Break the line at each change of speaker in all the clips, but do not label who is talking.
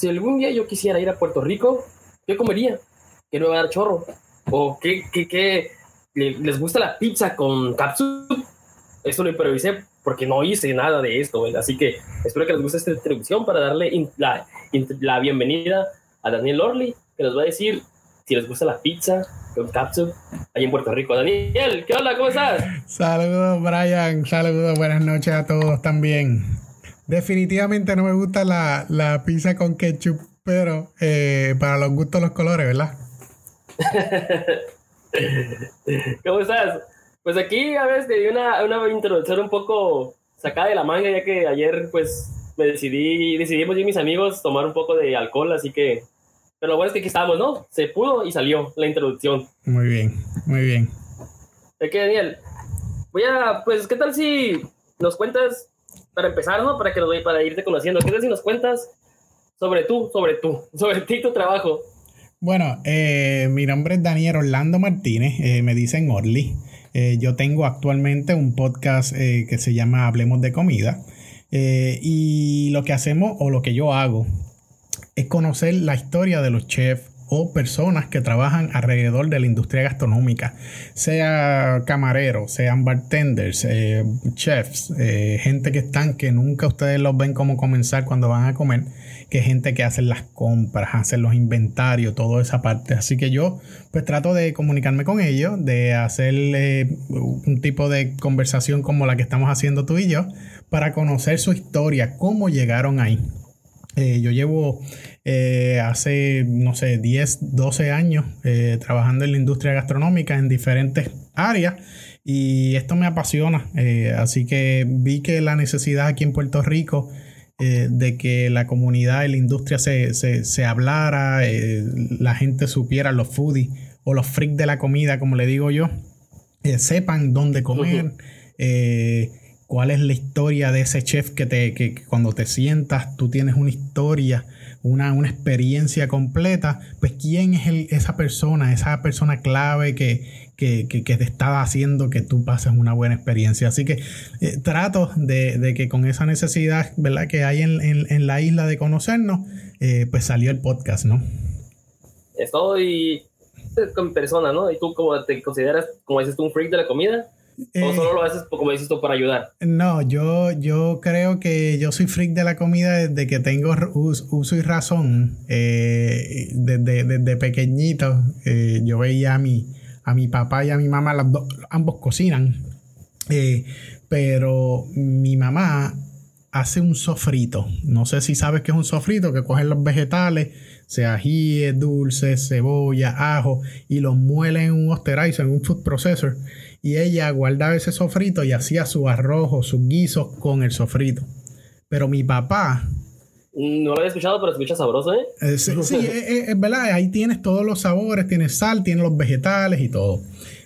si algún día yo quisiera ir a Puerto Rico, ¿qué comería? ¿Qué me va a dar chorro? ¿O qué, qué, qué les gusta la pizza con capsu? Eso lo improvisé porque no hice nada de esto, así que espero que les guste esta introducción para darle la, la bienvenida a Daniel Orly, que nos va a decir si les gusta la pizza con capsu ahí en Puerto Rico. Daniel, ¿qué onda? ¿Cómo estás?
Saludos, Brian. Saludos, buenas noches a todos también. Definitivamente no me gusta la, la pizza con ketchup, pero eh, para los gustos los colores, ¿verdad?
¿Cómo estás? Pues aquí a veces te di una, una introducción un poco sacada de la manga, ya que ayer pues me decidí, decidimos yo y mis amigos tomar un poco de alcohol, así que... Pero lo bueno es que aquí estamos, ¿no? Se pudo y salió la introducción.
Muy bien, muy bien.
¿De qué, Daniel? Voy a, pues, ¿qué tal si nos cuentas para empezar, ¿no? Para que doy para irte conociendo. ¿Qué tal si nos cuentas sobre tú, sobre tú, sobre ti tu trabajo?
Bueno, eh, mi nombre es Daniel Orlando Martínez, eh, me dicen Orly. Eh, yo tengo actualmente un podcast que se llama Hablemos de Comida. y lo que hacemos, o lo que yo hago, es conocer la historia de los chefs, o personas que trabajan alrededor de la industria gastronómica, sea camareros, sean bartenders, eh, chefs, eh, gente que están que nunca ustedes los ven como comenzar cuando van a comer, que gente que hace las compras, hace los inventarios, toda esa parte. Así que yo pues trato de comunicarme con ellos, de hacerle un tipo de conversación como la que estamos haciendo tú y yo, para conocer su historia, cómo llegaron ahí. Eh, yo llevo eh, hace, no sé, 10, 12 años eh, trabajando en la industria gastronómica en diferentes áreas y esto me apasiona. así que vi que la necesidad aquí en Puerto Rico de que la comunidad y la industria se, se hablara, la gente supiera, los foodies o los freaks de la comida, como le digo yo, sepan dónde comer cuál es la historia de ese chef que, te, que, cuando te sientas tú tienes una historia, una, una experiencia completa, pues quién es esa persona, esa persona clave que, que, te está haciendo que tú pases una buena experiencia. Así que eh, trato de, que con esa necesidad ¿verdad? que hay en, la isla de conocernos, eh, pues salió el podcast, ¿no?
Estoy con persona, ¿no? Y tú como te consideras, como dices tú, un freak de la comida. ¿O eh, solo lo haces, como dices tú, para ayudar?
No, yo, yo creo que yo soy freak de la comida desde que tengo uso y razón. Eh, desde, pequeñito eh, yo veía a mi, a mi papá y a mi mamá, ambos cocinan. pero mi mamá hace un sofrito. No sé si sabes qué es un sofrito, que cogen los vegetales, sea ajíes, dulces, cebolla, ajo, y los muelen en un osterizer, en un food processor y ella guardaba ese sofrito y hacía su arroz o sus guisos con el sofrito. Pero mi papá...
No lo había escuchado, pero escucha sabroso, ¿eh?
eh sí, es, verdad, ahí tienes todos los sabores, tienes sal, tienes los vegetales y todo.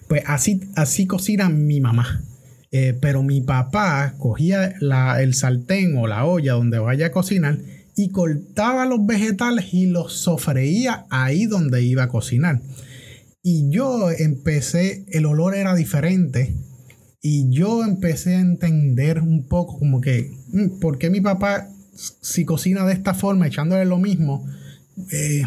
Pues así, así cocina mi mamá. Eh, pero mi papá cogía el sartén o la olla donde vaya a cocinar y cortaba los vegetales y los sofreía ahí donde iba a cocinar. Y yo empecé, el olor era diferente. Y yo empecé a entender un poco como que, mm, ¿por qué mi papá, si cocina de esta forma, echándole lo mismo, eh,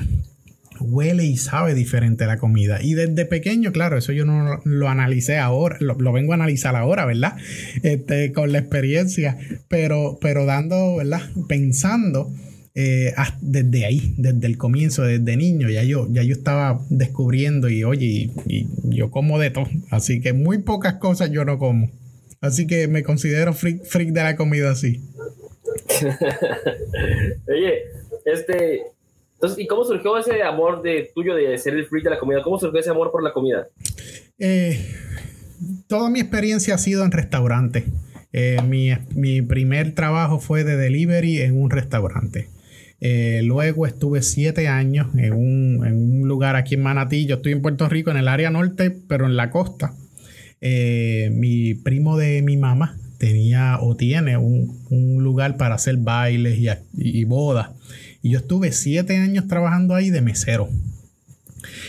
huele y sabe diferente la comida? Y desde pequeño, claro, eso yo no lo, analicé ahora, lo, vengo a analizar ahora, ¿verdad? Este, con la experiencia, pero, pero dando, ¿verdad? Pensando eh, desde ahí, desde el comienzo, desde niño, ya yo, ya yo estaba descubriendo y oye, y, yo como de todo, así que muy pocas cosas yo no como. Así que me considero freak, freak de la comida así.
oye, este, entonces, ¿y cómo surgió ese amor de tuyo de ser el freak de la comida? ¿Cómo surgió ese amor por la comida?
Eh, toda mi experiencia ha sido en restaurante. Eh, mi, mi, primer trabajo fue de delivery en un restaurante. Eh, luego estuve siete años en un, lugar aquí en Manatí. Yo estoy en Puerto Rico, en el área norte, pero en la costa. Eh, mi primo de mi mamá tenía o tiene un, lugar para hacer bailes y, bodas. Y yo estuve siete años trabajando ahí de mesero.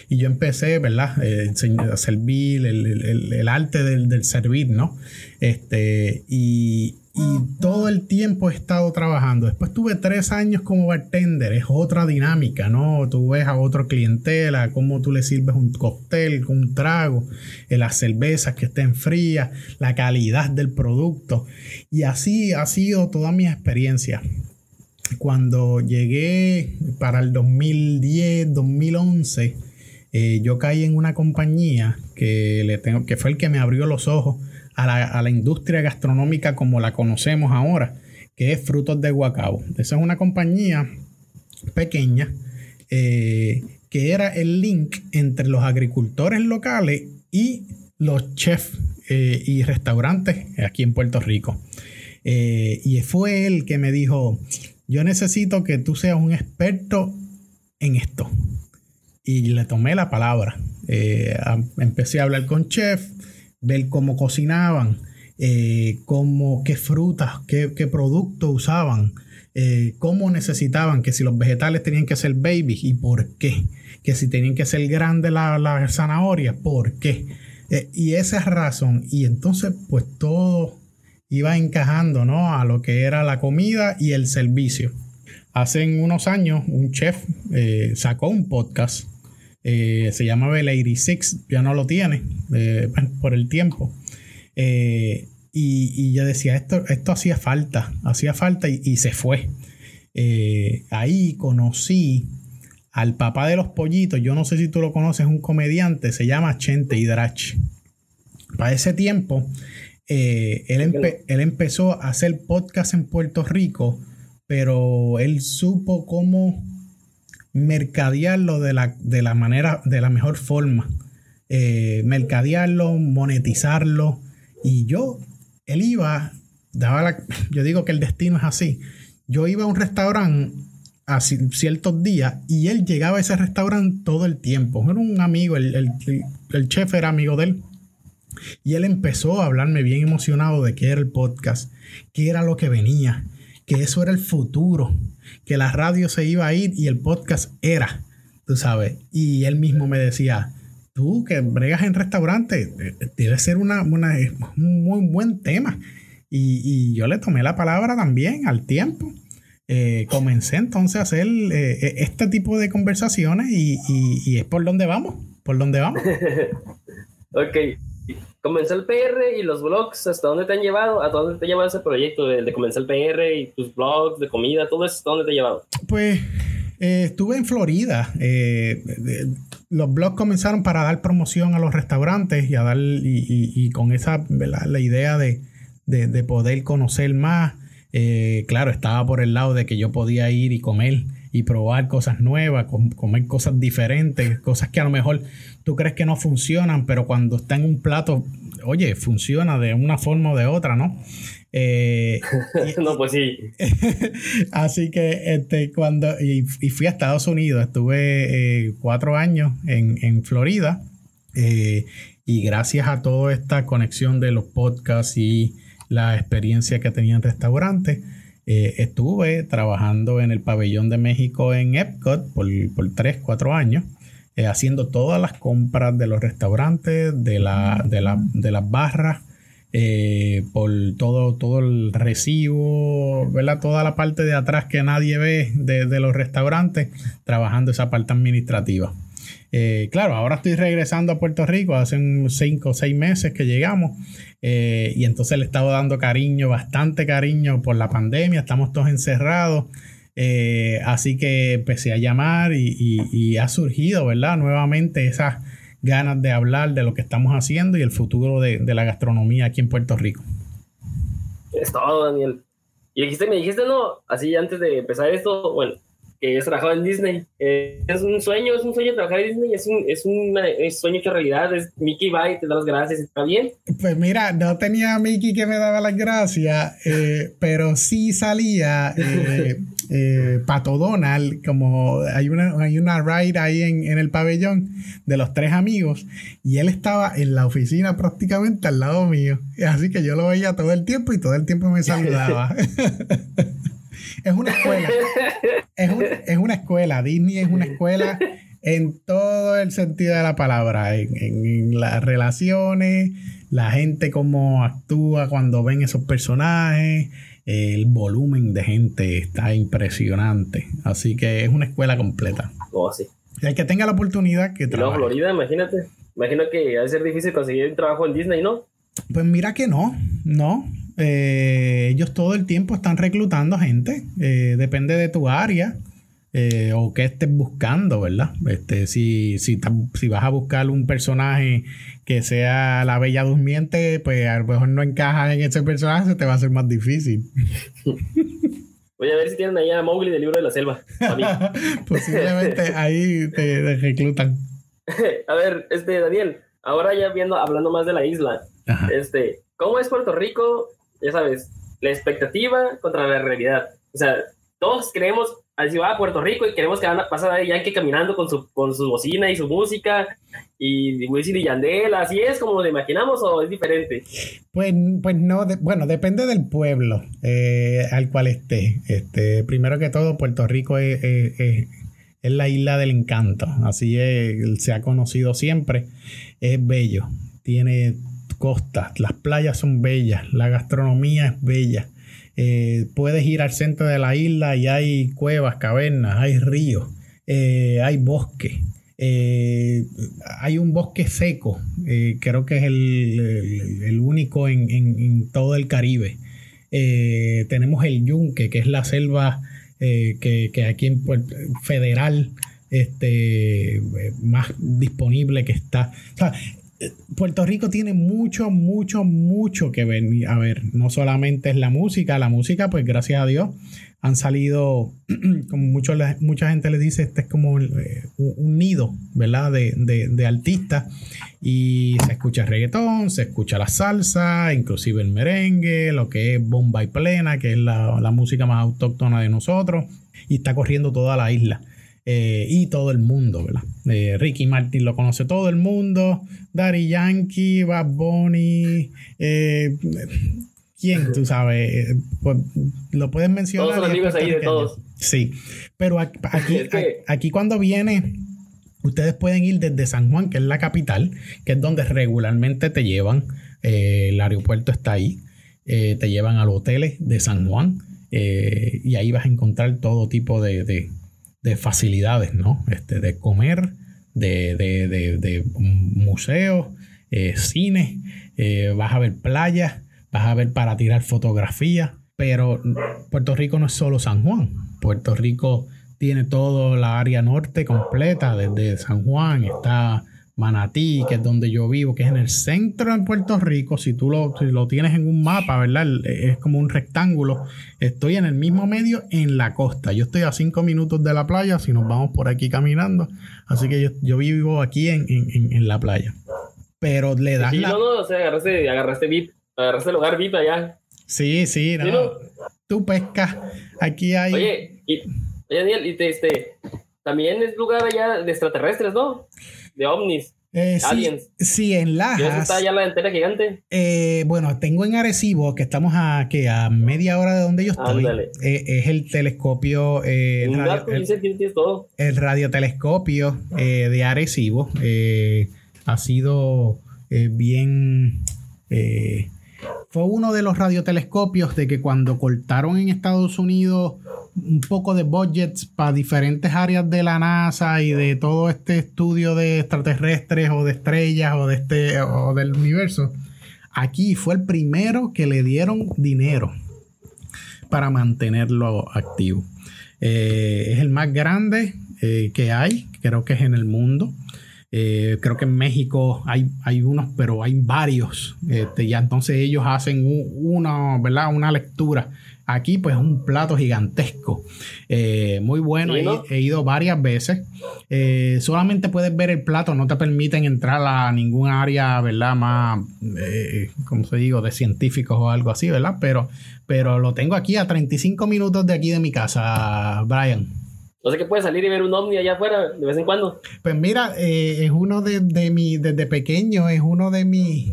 Y yo empecé, ¿verdad? Eh, a servir, el, arte del, del, servir, ¿no? Este, y, y todo el tiempo he estado trabajando. Después tuve tres años como bartender, es otra dinámica, ¿no? Tú ves a otro clientela, cómo tú le sirves un cóctel, un trago, eh, las cervezas que estén frías, la calidad del producto. Y así ha sido toda mi experiencia. Cuando llegué para el 2010, 2011, eh, yo caí en una compañía que, le tengo, que fue el que me abrió los ojos a la, industria gastronómica como la conocemos ahora, que es Frutos de Guacabo. Esa es una compañía pequeña eh, que era el link entre los agricultores locales y los chefs eh, y restaurantes aquí en Puerto Rico. Y fue él que me dijo, yo necesito que tú seas un experto en esto. Y le tomé la palabra. empecé a hablar con chefs ver cómo cocinaban, eh, cómo, qué frutas, qué, qué productos usaban, eh, cómo necesitaban, que si los vegetales tenían que ser babies y por qué, que si tenían que ser grandes las la zanahorias, por qué. Eh, y esa es razón. Y entonces, pues todo iba encajando, ¿no? A lo que era la comida y el servicio. Hace unos años, un chef sacó un podcast eh, se llamaba el 86, ya no lo tiene eh, por el tiempo. Eh, y, yo decía, esto, esto hacía falta, hacía falta y, se fue. ahí conocí al papá de los pollitos, yo no sé si tú lo conoces, un comediante, se llama Chente Hidrach. Para ese tiempo, él, él empezó a hacer podcast en Puerto Rico, pero él supo cómo mercadearlo de la, de la manera, de la mejor forma. Eh, mercadearlo, monetizarlo. Y yo, él iba, daba la, yo digo que el destino es así. Yo iba a un restaurante a ciertos días y él llegaba a ese restaurante todo el tiempo. Era un amigo, el, el, el chef era amigo de él. Y él empezó a hablarme bien emocionado de qué era el podcast, qué era lo que venía, que eso era el futuro, que la radio se iba a ir y el podcast era, tú sabes. Y él mismo me decía, tú que bregas en restaurante, debe ser una, un muy buen tema. Y, yo le tomé la palabra también al tiempo. Eh, comencé entonces a hacer eh, este tipo de conversaciones y, y, es por donde vamos, por donde vamos.
ok, comenzó el PR y los blogs, ¿hasta dónde te han llevado? ¿A dónde te ha llevado ese proyecto de, de comenzar el PR y tus blogs de comida? Todo eso, ¿hasta dónde te ha llevado?
Pues eh, estuve en Florida. Eh, los blogs comenzaron para dar promoción a los restaurantes y a dar y, con esa la idea de, de, poder conocer más. Eh, claro, estaba por el lado de que yo podía ir y comer y probar cosas nuevas, comer cosas diferentes, cosas que a lo mejor tú crees que no funcionan, pero cuando está en un plato, oye, funciona de una forma o de otra, ¿no?
Eh, no, pues sí.
así que este, cuando y, fui a Estados Unidos, estuve eh, cuatro años en, Florida eh, y gracias a toda esta conexión de los podcasts y la experiencia que tenía en restaurantes, eh, estuve trabajando en el pabellón de México en Epcot por, por 3, 4 años, eh, haciendo todas las compras de los restaurantes, de, la, de, las barras, eh, por todo, todo el recibo, ¿verdad? toda la parte de atrás que nadie ve de, de los restaurantes, trabajando esa parte administrativa. Eh, claro, ahora estoy regresando a Puerto Rico, hace cinco o seis meses que llegamos, eh, y entonces le he estado dando cariño, bastante cariño por la pandemia, estamos todos encerrados. Eh, así que empecé a llamar y, ha surgido, ¿verdad? Nuevamente esas ganas de hablar de lo que estamos haciendo y el futuro de, la gastronomía aquí en Puerto Rico.
Es todo, Daniel. Y dijiste, me dijiste, no, así antes de empezar esto, bueno, que has trabajado en Disney. Eh, es un sueño, es un sueño trabajar en Disney, es un, es un, sueño que realidad es Mickey va y te da las gracias, ¿está bien?
Pues mira, no tenía a Mickey que me daba las gracias, eh, pero sí salía eh, eh, Pato Donald, como hay una, hay una ride ahí en, en, el pabellón de los tres amigos, y él estaba en la oficina prácticamente al lado mío, así que yo lo veía todo el tiempo y todo el tiempo me saludaba. Es una escuela. Es, una escuela. Disney es una escuela. en todo el sentido de la palabra, en, las relaciones, la gente cómo actúa cuando ven esos personajes, el volumen de gente está impresionante. Así que es una escuela completa.
Oh, sí.
el que tenga la oportunidad que
trabaje. Florida, imagínate. Imagino que va a ser difícil conseguir un trabajo en Disney, ¿no?
Pues mira que no, no. Eh, ellos todo el tiempo están reclutando gente. Eh, depende de tu área. Eh, o qué estés buscando, ¿verdad? Este, si, si, si, vas a buscar un personaje que sea la bella durmiente, pues a lo mejor no encaja en ese personaje, te va a ser más difícil.
Voy a ver si tienen ahí a Mowgli del libro de la selva.
Posiblemente ahí te, reclutan.
a ver, este, Daniel, ahora ya viendo, hablando más de la isla, este, ¿cómo es Puerto Rico? Ya sabes, la expectativa contra la realidad. O sea, todos creemos así va a Puerto Rico y queremos que van a pasar a Yankee caminando con su, con su bocina y su música y Wisin y Yandel, ¿así es como lo imaginamos o es diferente?
Pues, pues no, bueno, depende del pueblo eh, al cual esté. Este, primero que todo, Puerto Rico es, es, la isla del encanto, así se ha conocido siempre, es bello, tiene costas, las playas son bellas, la gastronomía es bella eh, puedes ir al centro de la isla y hay cuevas, cavernas, hay ríos, eh, hay bosque. Eh, hay un bosque seco, creo que es el, único en, todo el Caribe. tenemos el yunque, que es la selva que, aquí en Federal este, más disponible que está. Puerto Rico tiene mucho, mucho, mucho que ver. A ver, no solamente es la música, la música, pues gracias a Dios, han salido, como mucho, mucha gente le dice, este es como eh, un nido, ¿verdad? De, de, artistas. Y se escucha el reggaetón, se escucha la salsa, inclusive el merengue, lo que es bomba y plena, que es la, la música más autóctona de nosotros. Y está corriendo toda la isla. Eh, y todo el mundo, ¿verdad? Eh, Ricky Martin lo conoce todo el mundo, Daddy Yankee, Bad Bunny, eh, ¿quién tú sabes? Pues, lo puedes mencionar.
Todos los amigos ahí de todos.
Sí, pero aquí, aquí, cuando viene, ustedes pueden ir desde San Juan, que es la capital, que es donde regularmente te llevan, el aeropuerto está ahí, te llevan a los hoteles de San Juan. y ahí vas a encontrar todo tipo de, de facilidades, ¿no? Este, de comer, de, de, de, museos, eh, cine, eh, vas a ver playas, vas a ver para tirar fotografías, pero Puerto Rico no es solo San Juan, Puerto Rico tiene toda la área norte completa, desde San Juan está Manatí, que es donde yo vivo, que es en el centro de Puerto Rico. Si tú lo, lo tienes en un mapa, ¿verdad? Es como un rectángulo. Estoy en el mismo medio en la costa. Yo estoy a cinco minutos de la playa si nos vamos por aquí caminando. Así que yo, vivo aquí en, la playa. Pero le das
la... No, no, o sea, agarraste, agarraste VIP, agarraste el lugar VIP allá.
Sí, sí, no. Tú pescas. Aquí hay...
Oye, y, oye Daniel, y este, también es lugar allá de extraterrestres, ¿no? De ovnis.
Eh,
aliens.
Sí, en Lajas.
está allá la entera gigante?
Eh, bueno, tengo en Arecibo, que estamos a, que a media hora de donde yo estoy. Eh, es el telescopio. el,
radio, todo.
el radiotelescopio de Arecibo. ha sido bien. Fue uno de los radiotelescopios de que cuando cortaron en Estados Unidos un poco de budgets para diferentes áreas de la NASA y de todo este estudio de extraterrestres o de estrellas o de este o del universo. Aquí fue el primero que le dieron dinero para mantenerlo activo. Eh, es el más grande eh, que hay, creo que es en el mundo. Eh, creo que en México hay, hay unos, pero hay varios. Este, ya entonces ellos hacen una, ¿verdad? una lectura Aquí pues un plato gigantesco, eh, muy bueno, he, ido varias veces. Eh, solamente puedes ver el plato, no te permiten entrar a ningún área, ¿verdad? Más, eh, como se digo, de científicos o algo así, ¿verdad? Pero, pero lo tengo aquí a 35 minutos de aquí de mi casa, Brian.
No sé que puedes salir y ver un ovni allá afuera de vez en cuando.
Pues mira, es uno de, de mi, desde pequeño, es uno de mis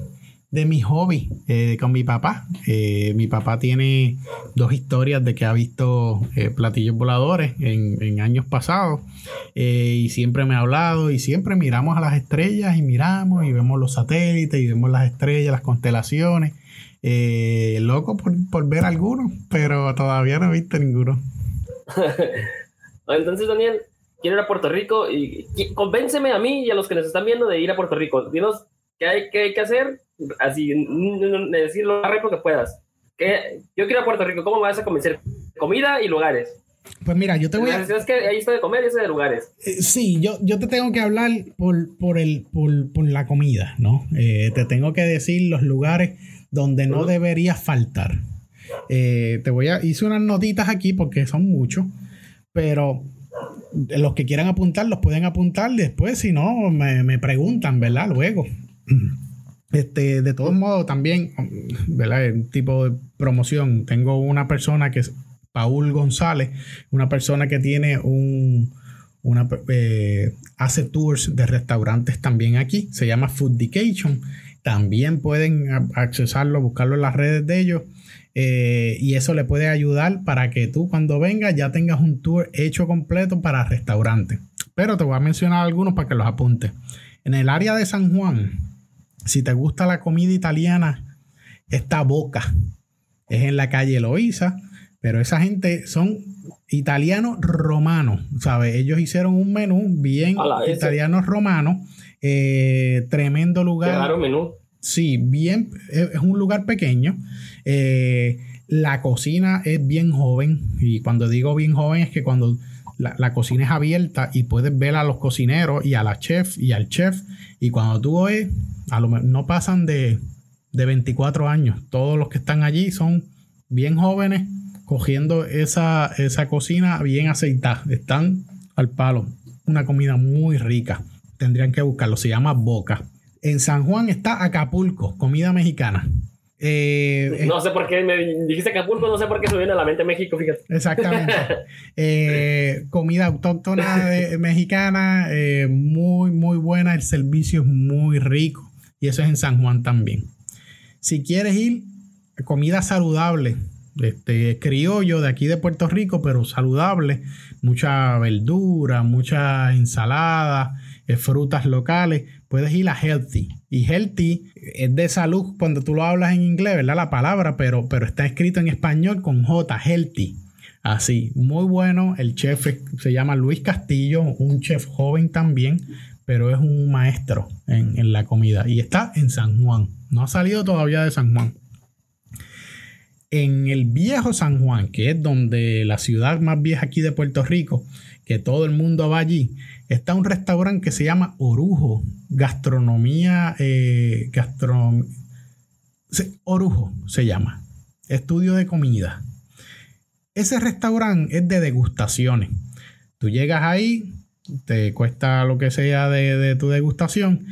de mi hobby eh, con mi papá. Eh, mi papá tiene dos historias de que ha visto eh, platillos voladores en, en años pasados y siempre me ha hablado y siempre miramos a las estrellas y miramos y vemos los satélites y vemos las estrellas, las constelaciones. loco por, por ver algunos, pero todavía no he visto ninguno.
Entonces, Daniel, quiero ir a Puerto Rico y, convénceme a mí y a los que nos están viendo de ir a Puerto Rico. Dinos qué hay, qué hay que hacer, así, decirlo lo más rápido que puedas. ¿Qué? Yo quiero ir a Puerto Rico, ¿cómo me vas a convencer? Comida y lugares.
Pues mira, yo te voy
a... Es que ahí está de comer y ese de lugares.
Eh, sí, yo, yo te tengo que hablar por, por, el, por, por la comida, ¿no? Eh, te tengo que decir los lugares donde no debería faltar. Eh, te voy a... Hice unas notitas aquí porque son muchos, pero los que quieran apuntar los pueden apuntar después, si no, me, preguntan, ¿verdad? Luego. Este, de todos modos, también, ¿verdad? Tipo de promoción. Tengo una persona que es Paul González, una persona que tiene un, una, eh, hace tours de restaurantes también aquí. Se llama Food Dedication. También pueden accesarlo, buscarlo en las redes de ellos. Eh, y eso le puede ayudar para que tú cuando vengas ya tengas un tour hecho completo para restaurantes. Pero te voy a mencionar algunos para que los apuntes. En el área de San Juan, si te gusta la comida italiana, está Boca. Es en la calle Loíza, pero esa gente son italianos romanos, ¿sabes? Ellos hicieron un menú bien italianos romanos. Eh, tremendo lugar.
Qué menú.
Sí, bien, es un lugar pequeño. Eh, la cocina es bien joven y cuando digo bien joven es que cuando la, cocina es abierta y puedes ver a los cocineros y a la chef y al chef y cuando tú ves, a lo no pasan de, de 24 años. Todos los que están allí son bien jóvenes cogiendo esa, esa cocina bien aceitada. Están al palo. Una comida muy rica. Tendrían que buscarlo. Se llama Boca. En San Juan está Acapulco, comida mexicana.
Eh, no sé por qué me dijiste Acapulco, no sé por qué se viene a la mente México, fíjate.
Exactamente. Eh, comida autóctona mexicana, eh, muy, muy buena. El servicio es muy rico. Y eso es en San Juan también. Si quieres ir, comida saludable, este, criollo de aquí de Puerto Rico, pero saludable. Mucha verdura, mucha ensalada, frutas locales. Puedes ir a Healthy. Y Healthy es de salud cuando tú lo hablas en inglés, ¿verdad? La palabra, pero, pero está escrito en español con J, Healthy. Así, muy bueno. El chef se llama Luis Castillo, un chef joven también, pero es un maestro en, en la comida. Y está en San Juan. No ha salido todavía de San Juan. En el viejo San Juan, que es donde la ciudad más vieja aquí de Puerto Rico, que todo el mundo va allí, está un restaurante que se llama Orujo, gastronomía, eh, Orujo se llama, estudio de comida. Ese restaurante es de degustaciones. Tú llegas ahí, te cuesta lo que sea de, tu degustación,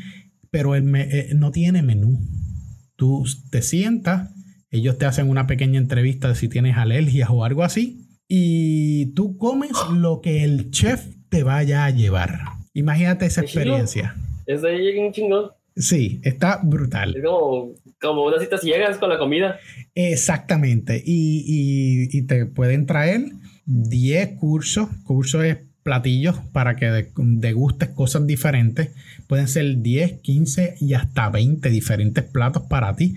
pero eh, no tiene menú. Tú te sientas, ellos te hacen una pequeña entrevista de si tienes alergias o algo así, y tú comes lo que el chef te vaya a llevar. Imagínate esa experiencia.
Es ahí un chingón.
Sí, está brutal.
Es como, como unas citas ciegas con la comida.
Exactamente. Y, y, te pueden traer 10 cursos. Cursos es platillos para que degustes cosas diferentes. Pueden ser 10, 15 y hasta 20 diferentes platos para ti.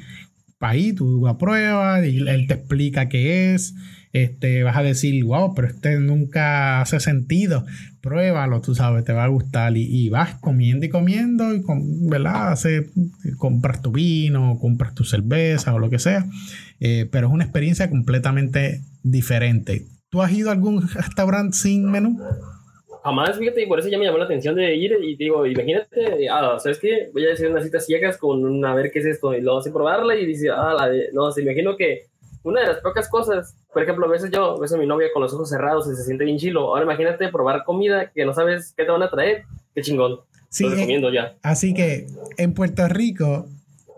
Ahí tú apruebas y él te explica qué es este, vas a decir, wow, pero este nunca hace sentido. Pruébalo, tú sabes, te va a gustar. Y, vas comiendo y comiendo, y con, ¿verdad? Hace, compras tu vino, compras tu cerveza o lo que sea. Eh, pero es una experiencia completamente diferente. ¿Tú has ido a algún restaurante sin menú?
Jamás, fíjate, y por eso ya me llamó la atención de ir y digo, imagínate, ah, ¿sabes qué? Voy a decir unas citas ciegas con a ver qué es esto y luego así probarla y dice, ah, la de, no, se imagino que una de las pocas cosas, por ejemplo, a veces yo a mi novia con los ojos cerrados y se siente bien chilo. Ahora imagínate probar comida que no sabes qué te van a traer. Qué chingón.
Sí, Lo recomiendo ya. Así que en Puerto Rico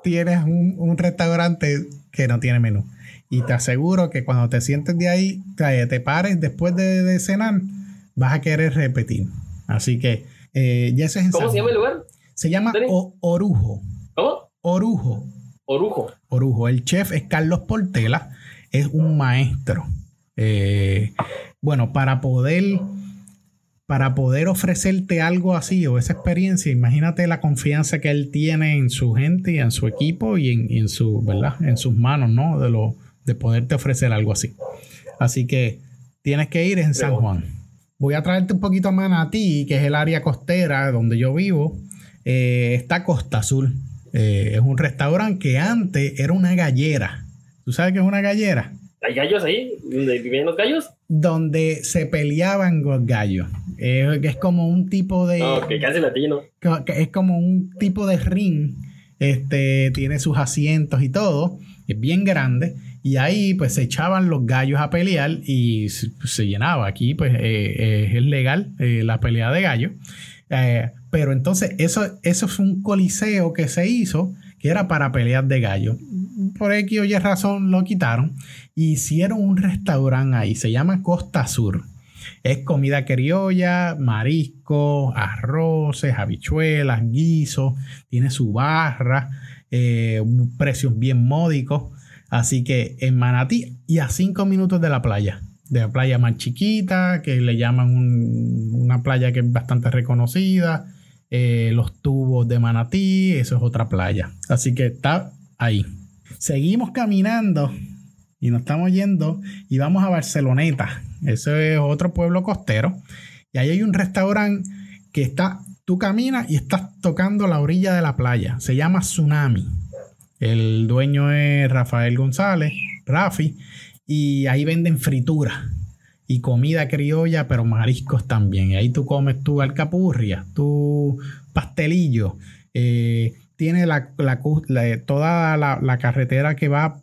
tienes un, restaurante que no tiene menú. Y te aseguro que cuando te sientes de ahí, te, pares después de, cenar, vas a querer repetir. Así que eh, ya eso es
¿Cómo se llama el lugar?
Se llama Orujo.
¿Cómo?
Orujo.
Orujo.
Orujo. El chef es Carlos Portela, es un maestro. Eh, bueno, para poder, para poder ofrecerte algo así o esa experiencia, imagínate la confianza que él tiene en su gente y en su equipo y en, su, ¿verdad? En sus manos, ¿no? De, lo, de poderte ofrecer algo así. Así que tienes que ir en San Juan. Voy a traerte un poquito más a ti, que es el área costera donde yo vivo. Eh, está Costa Azul. Eh, es un restaurante que antes era una gallera. ¿Tú sabes qué es una gallera?
¿Hay gallos ahí? ¿Donde vivían los gallos?
Donde se peleaban los gallos. Eh, es como un tipo de.
No, que casi latino.
Es como un tipo de ring. Este tiene sus asientos y todo. Es bien grande. Y ahí pues se echaban los gallos a pelear y se, llenaba. Aquí pues eh, es legal la pelea de gallos. pero entonces eso, eso un coliseo que se hizo que era para peleas de gallo. Por X o Y razón lo quitaron y hicieron un restaurante ahí, se llama Costa Sur. Es comida criolla, marisco, arroces, habichuelas, guiso, tiene su barra, eh, precios bien módicos. Así que en Manatí y a cinco minutos de la playa, de la playa más chiquita, que le llaman una playa que es bastante reconocida eh, los tubos de Manatí, eso es otra playa. Así que está ahí. Seguimos caminando y nos estamos yendo y vamos a Barceloneta. Eso es otro pueblo costero. Y ahí hay un restaurante que está, tú caminas y estás tocando la orilla de la playa. Se llama Tsunami. El dueño es Rafael González, Rafi, y ahí venden fritura y comida criolla, pero mariscos también. Y ahí tú comes tu alcapurria, tu pastelillo. Eh, tiene la, toda la, carretera que va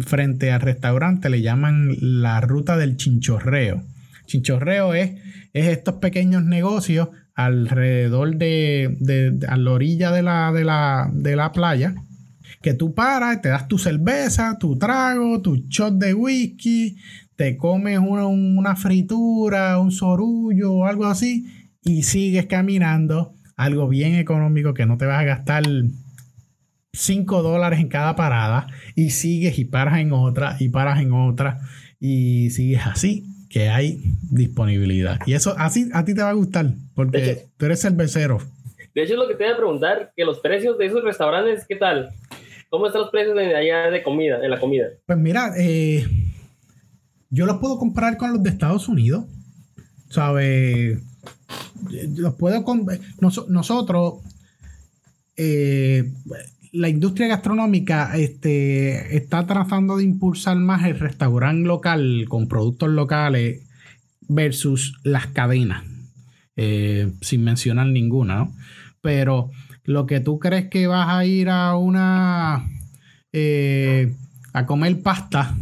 frente al restaurante, le llaman la ruta del chinchorreo. Chinchorreo es, es estos pequeños negocios alrededor de, a la orilla de la, de la, de la playa que tú paras, te das tu cerveza, tu trago, tu shot de whisky, te comes una, fritura, un sorullo o algo así y sigues caminando. Algo bien económico que no te vas a gastar 5 dólares en cada parada y sigues y paras en otra y paras en otra y sigues así que hay disponibilidad. Y eso así a ti te va a gustar porque tú eres cervecero.
De hecho, es lo que te voy a preguntar, que los precios de esos restaurantes, ¿qué tal? ¿Cómo están los precios de allá de comida, de la comida?
Pues mira, eh, yo los puedo comparar con los de Estados Unidos. ¿Sabes? Los puedo nosotros, eh, la industria gastronómica este, está tratando de impulsar más el restaurante local con productos locales versus las cadenas, eh, sin mencionar ninguna, ¿no? Pero lo que tú crees que vas a ir a una eh, a comer pasta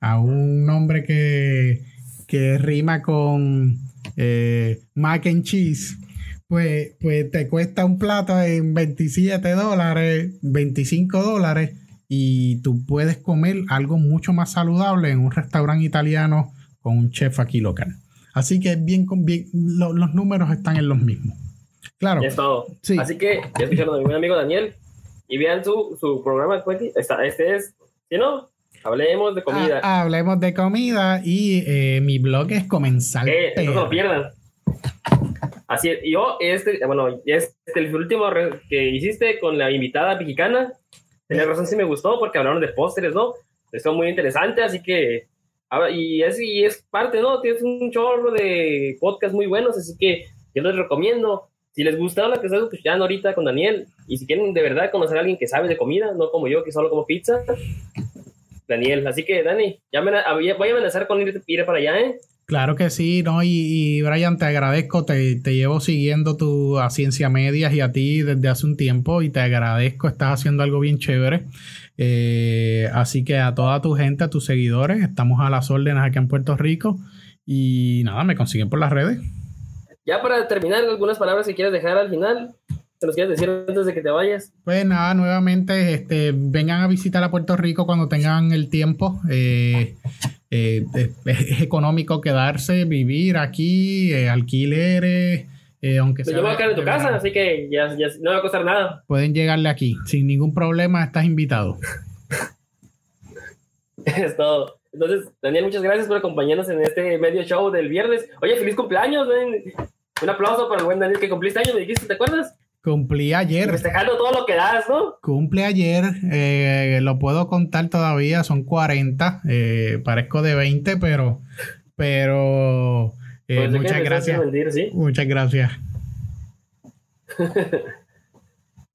a un nombre que, que rima con eh, mac and cheese, pues, pues te cuesta un plato en 27 dólares, 25 dólares y tú puedes comer algo mucho más saludable en un restaurante italiano con un chef aquí local. Así que bien, bien los números están en los mismos. Claro.
es todo. Así que ya escucharon a mi amigo Daniel y vean su, su programa. Este es, si no, Hablemos de comida.
Ah, hablemos de comida y eh, mi blog es comenzar.
Eh, no se lo pierdan. Así es. Yo, este, bueno, este, el último que hiciste con la invitada mexicana, tenés razón, sí me gustó porque hablaron de pósteres, ¿no? Estuvo muy interesante, así que. Y es, y es parte, ¿no? Tienes un chorro de podcasts muy buenos, así que yo les recomiendo. Si les gusta lo que estás escuchando ahorita con Daniel, y si quieren de verdad conocer a alguien que sabe de comida, no como yo, que solo como pizza, Daniel. Así que, Dani, ya me, voy a amenazar con ir, ir para allá, ¿eh?
Claro que sí, ¿no? Y, Brian, te agradezco, te, llevo siguiendo tu a Ciencia Medias y a ti desde hace un tiempo y te agradezco, estás haciendo algo bien chévere. Eh, así que a toda tu gente, a tus seguidores, estamos a las órdenes aquí en Puerto Rico y nada, me consiguen por las redes.
Ya para terminar, algunas palabras que quieras dejar al final. ¿Te los quieres decir antes de que te vayas?
Pues nada, nuevamente, este, vengan a visitar a Puerto Rico cuando tengan el tiempo. Eh, eh, es, económico quedarse, vivir aquí, eh, alquileres, Eh, aunque sea
yo voy a quedar en tu casa,
verano.
así que ya, ya no me va a costar nada.
Pueden llegarle aquí. Sin ningún problema, estás invitado.
es todo. Entonces, Daniel, muchas gracias por acompañarnos en este medio show del viernes. Oye, feliz cumpleaños, ven. Un aplauso para el buen Daniel que cumpliste años, me dijiste, ¿te acuerdas?
Cumplí ayer.
Festejando todo lo que das, ¿no?
Cumple ayer. eh, lo puedo contar todavía. Son 40. eh, parezco de 20, pero. Pero. eh,
Pues, ¿de qué
muchas gracias.
haciendo mentir, ¿sí?
Muchas gracias.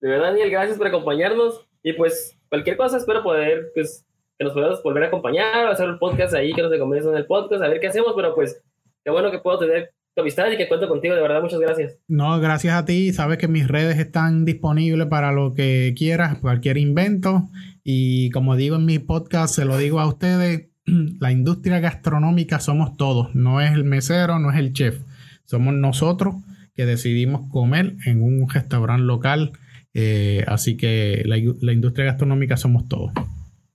De verdad, Daniel, gracias por acompañarnos. Y pues, cualquier cosa, espero poder, pues, que nos puedas volver a acompañar, hacer un podcast ahí, que nos recomiendes en el podcast, a ver qué hacemos, pero pues, qué bueno que puedo tener amistad y que cuento contigo, de verdad, muchas gracias.
No, gracias a ti. Sabes que mis redes están disponibles para lo que quieras, cualquier invento. Y como digo en mi podcast, se lo digo a ustedes, la industria gastronómica somos todos. No es el mesero, no es el chef. Somos nosotros que decidimos comer en un restaurante local. Eh, así que la, la industria gastronómica somos todos.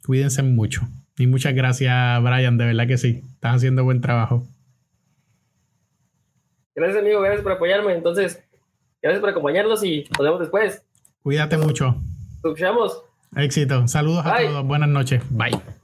Cuídense mucho. Y muchas gracias, Brian. De verdad que sí. Estás haciendo buen trabajo.
Gracias, amigo, gracias por apoyarme. Entonces, gracias por acompañarnos y nos vemos después.
Cuídate mucho.
Nos escuchamos.
Éxito. Saludos a todos. Buenas noches. Bye.